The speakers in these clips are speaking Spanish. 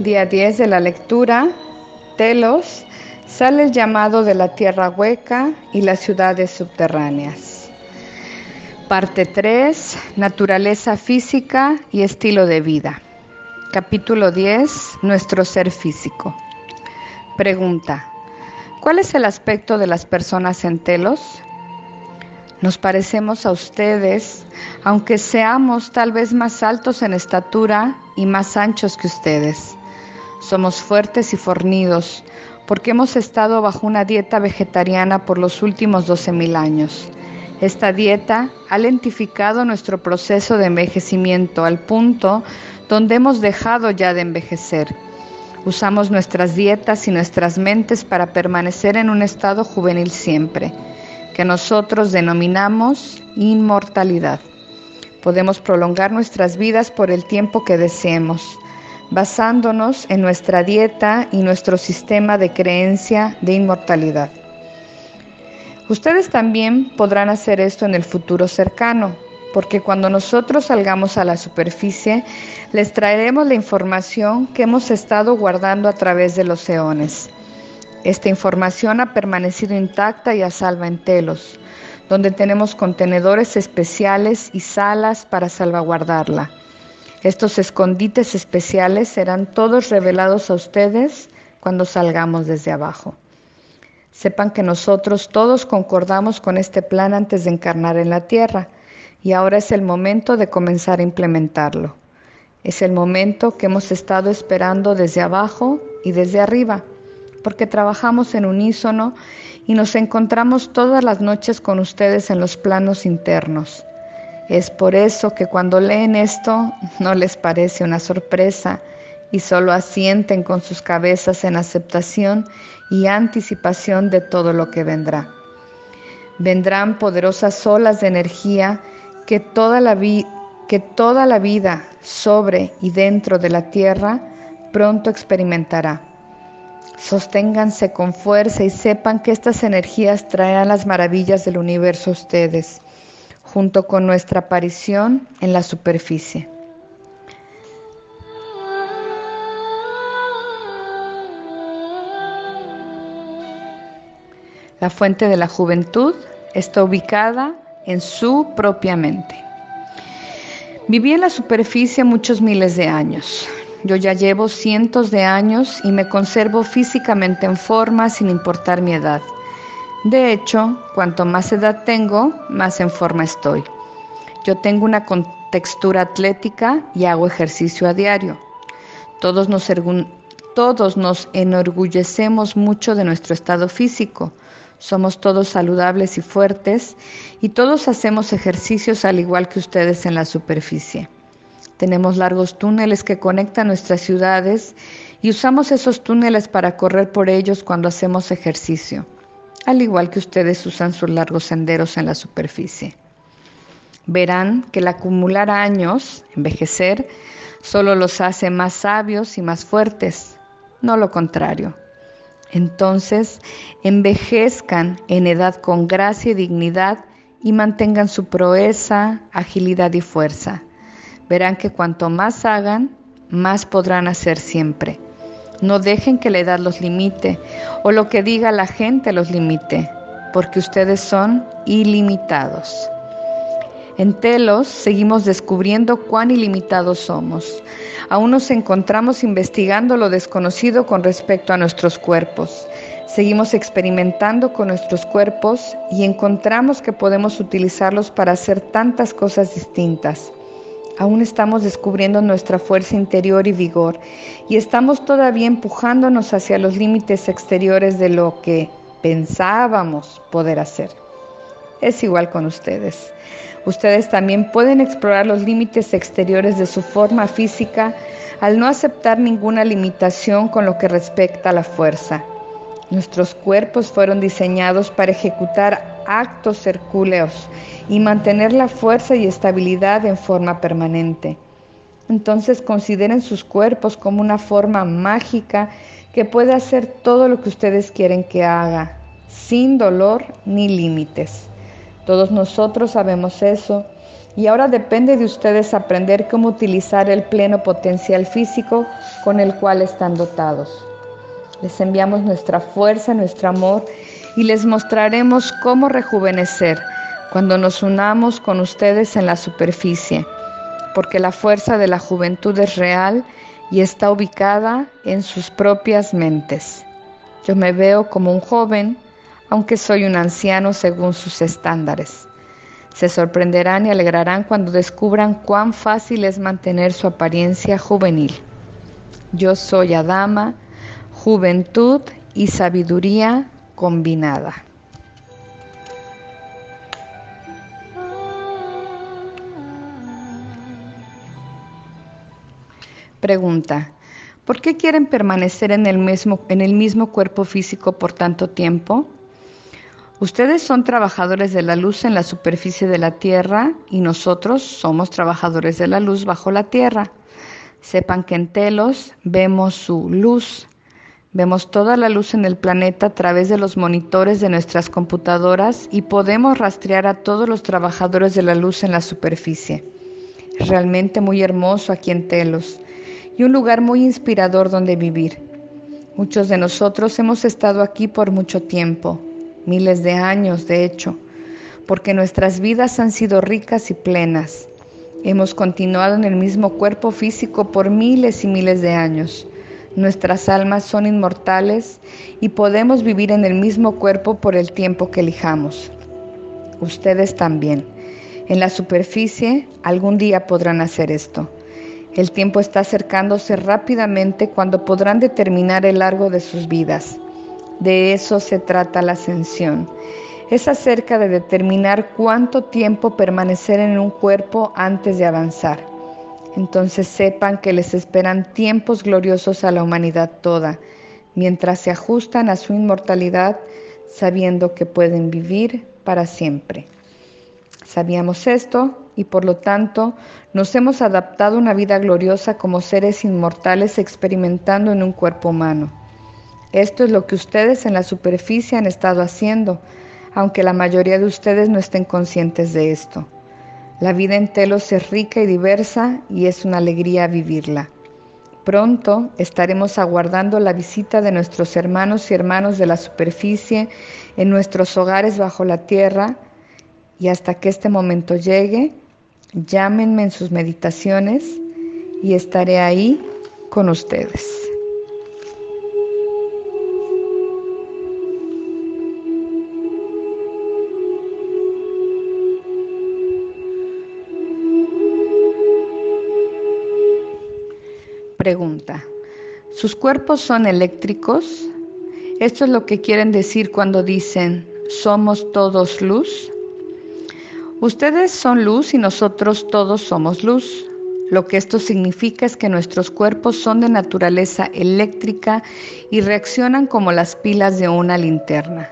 Día 10 de la lectura, Telos, sale el llamado de la tierra hueca y las ciudades subterráneas. Parte 3, naturaleza física y estilo de vida. Capítulo 10, nuestro ser físico. Pregunta, ¿cuál es el aspecto de las personas en Telos? Nos parecemos a ustedes, aunque seamos tal vez más altos en estatura y más anchos que ustedes. Somos fuertes y fornidos porque hemos estado bajo una dieta vegetariana por los últimos 12.000 años. Esta dieta ha lentificado nuestro proceso de envejecimiento al punto donde hemos dejado ya de envejecer. Usamos nuestras dietas y nuestras mentes para permanecer en un estado juvenil siempre que nosotros denominamos inmortalidad. Podemos prolongar nuestras vidas por el tiempo que deseemos, basándonos en nuestra dieta y nuestro sistema de creencia de inmortalidad. Ustedes también podrán hacer esto en el futuro cercano, porque cuando nosotros salgamos a la superficie, les traeremos la información que hemos estado guardando a través de los eones. Esta información ha permanecido intacta y a salva en Telos, donde tenemos contenedores especiales y salas para salvaguardarla. Estos escondites especiales serán todos revelados a ustedes cuando salgamos desde abajo. Sepan que nosotros todos concordamos con este plan antes de encarnar en la tierra y ahora es el momento de comenzar a implementarlo. Es el momento que hemos estado esperando desde abajo y desde arriba porque trabajamos en unísono y nos encontramos todas las noches con ustedes en los planos internos. Es por eso que cuando leen esto no les parece una sorpresa y solo asienten con sus cabezas en aceptación y anticipación de todo lo que vendrá. Vendrán poderosas olas de energía que toda la, vida sobre y dentro de la tierra pronto experimentará. Sosténganse con fuerza y sepan que estas energías traerán las maravillas del universo a ustedes, junto con nuestra aparición en la superficie. La fuente de la juventud está ubicada en su propia mente. Viví en la superficie muchos miles de años. Yo ya llevo cientos de años y me conservo físicamente en forma sin importar mi edad. De hecho, cuanto más edad tengo, más en forma estoy. Yo tengo una contextura atlética y hago ejercicio a diario. Todos nos, todos nos enorgullecemos mucho de nuestro estado físico. Somos todos saludables y fuertes y todos hacemos ejercicios al igual que ustedes en la superficie. Tenemos largos túneles que conectan nuestras ciudades y usamos esos túneles para correr por ellos cuando hacemos ejercicio, al igual que ustedes usan sus largos senderos en la superficie. Verán que el acumular años, envejecer, solo los hace más sabios y más fuertes, no lo contrario. Entonces, envejezcan en edad con gracia y dignidad y mantengan su proeza, agilidad y fuerza verán que cuanto más hagan, más podrán hacer siempre. No dejen que la edad los limite o lo que diga la gente los limite, porque ustedes son ilimitados. En Telos seguimos descubriendo cuán ilimitados somos. Aún nos encontramos investigando lo desconocido con respecto a nuestros cuerpos. Seguimos experimentando con nuestros cuerpos y encontramos que podemos utilizarlos para hacer tantas cosas distintas. Aún estamos descubriendo nuestra fuerza interior y vigor y estamos todavía empujándonos hacia los límites exteriores de lo que pensábamos poder hacer. Es igual con ustedes. Ustedes también pueden explorar los límites exteriores de su forma física al no aceptar ninguna limitación con lo que respecta a la fuerza. Nuestros cuerpos fueron diseñados para ejecutar actos hercúleos y mantener la fuerza y estabilidad en forma permanente. Entonces consideren sus cuerpos como una forma mágica que puede hacer todo lo que ustedes quieren que haga, sin dolor ni límites. Todos nosotros sabemos eso y ahora depende de ustedes aprender cómo utilizar el pleno potencial físico con el cual están dotados. Les enviamos nuestra fuerza, nuestro amor y les mostraremos cómo rejuvenecer cuando nos unamos con ustedes en la superficie, porque la fuerza de la juventud es real y está ubicada en sus propias mentes. Yo me veo como un joven, aunque soy un anciano según sus estándares. Se sorprenderán y alegrarán cuando descubran cuán fácil es mantener su apariencia juvenil. Yo soy Adama, juventud y sabiduría combinada. Pregunta. ¿Por qué quieren permanecer en el mismo, en el mismo cuerpo físico por tanto tiempo? Ustedes son trabajadores de la luz en la superficie de la Tierra y nosotros somos trabajadores de la luz bajo la Tierra. Sepan que en Telos vemos su luz, vemos toda la luz en el planeta a través de los monitores de nuestras computadoras y podemos rastrear a todos los trabajadores de la luz en la superficie. Realmente muy hermoso aquí en Telos y un lugar muy inspirador donde vivir. Muchos de nosotros hemos estado aquí por mucho tiempo miles de años de hecho, porque nuestras vidas han sido ricas y plenas. Hemos continuado en el mismo cuerpo físico por miles y miles de años. Nuestras almas son inmortales y podemos vivir en el mismo cuerpo por el tiempo que elijamos. Ustedes también. En la superficie algún día podrán hacer esto. El tiempo está acercándose rápidamente cuando podrán determinar el largo de sus vidas. De eso se trata la ascensión. Es acerca de determinar cuánto tiempo permanecer en un cuerpo antes de avanzar. Entonces sepan que les esperan tiempos gloriosos a la humanidad toda, mientras se ajustan a su inmortalidad, sabiendo que pueden vivir para siempre. Sabíamos esto y por lo tanto nos hemos adaptado a una vida gloriosa como seres inmortales experimentando en un cuerpo humano. Esto es lo que ustedes en la superficie han estado haciendo, aunque la mayoría de ustedes no estén conscientes de esto. La vida en Telos es rica y diversa y es una alegría vivirla. Pronto estaremos aguardando la visita de nuestros hermanos y hermanos de la superficie en nuestros hogares bajo la tierra y hasta que este momento llegue, llámenme en sus meditaciones y estaré ahí con ustedes. Pregunta, ¿sus cuerpos son eléctricos? ¿Esto es lo que quieren decir cuando dicen, somos todos luz? Ustedes son luz y nosotros todos somos luz. Lo que esto significa es que nuestros cuerpos son de naturaleza eléctrica y reaccionan como las pilas de una linterna.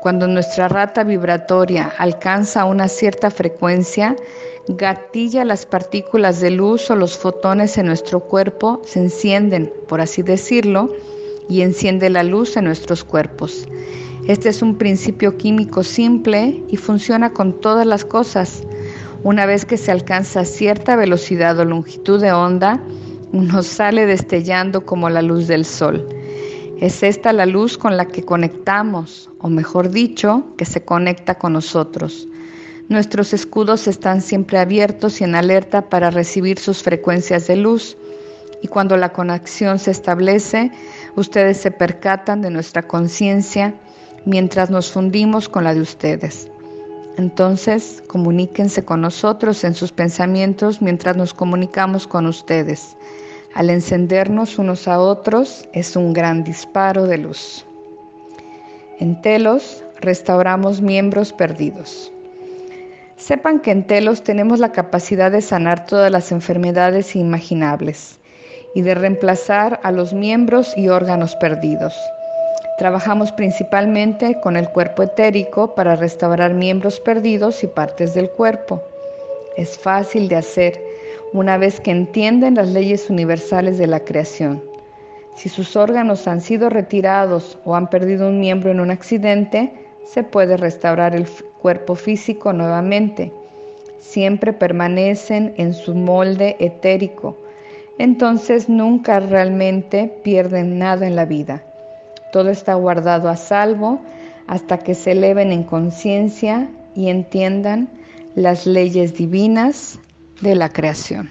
Cuando nuestra rata vibratoria alcanza una cierta frecuencia, gatilla las partículas de luz o los fotones en nuestro cuerpo, se encienden, por así decirlo, y enciende la luz en nuestros cuerpos. Este es un principio químico simple y funciona con todas las cosas. Una vez que se alcanza cierta velocidad o longitud de onda, uno sale destellando como la luz del sol. Es esta la luz con la que conectamos, o mejor dicho, que se conecta con nosotros. Nuestros escudos están siempre abiertos y en alerta para recibir sus frecuencias de luz. Y cuando la conexión se establece, ustedes se percatan de nuestra conciencia mientras nos fundimos con la de ustedes. Entonces, comuníquense con nosotros en sus pensamientos mientras nos comunicamos con ustedes. Al encendernos unos a otros es un gran disparo de luz. En Telos restauramos miembros perdidos. Sepan que en Telos tenemos la capacidad de sanar todas las enfermedades imaginables y de reemplazar a los miembros y órganos perdidos. Trabajamos principalmente con el cuerpo etérico para restaurar miembros perdidos y partes del cuerpo. Es fácil de hacer una vez que entienden las leyes universales de la creación. Si sus órganos han sido retirados o han perdido un miembro en un accidente, se puede restaurar el cuerpo físico nuevamente. siempre permanecen en su molde etérico, entonces nunca realmente pierden nada en la vida. Todo está guardado a salvo hasta que se eleven en conciencia y entiendan las leyes divinas de la creación.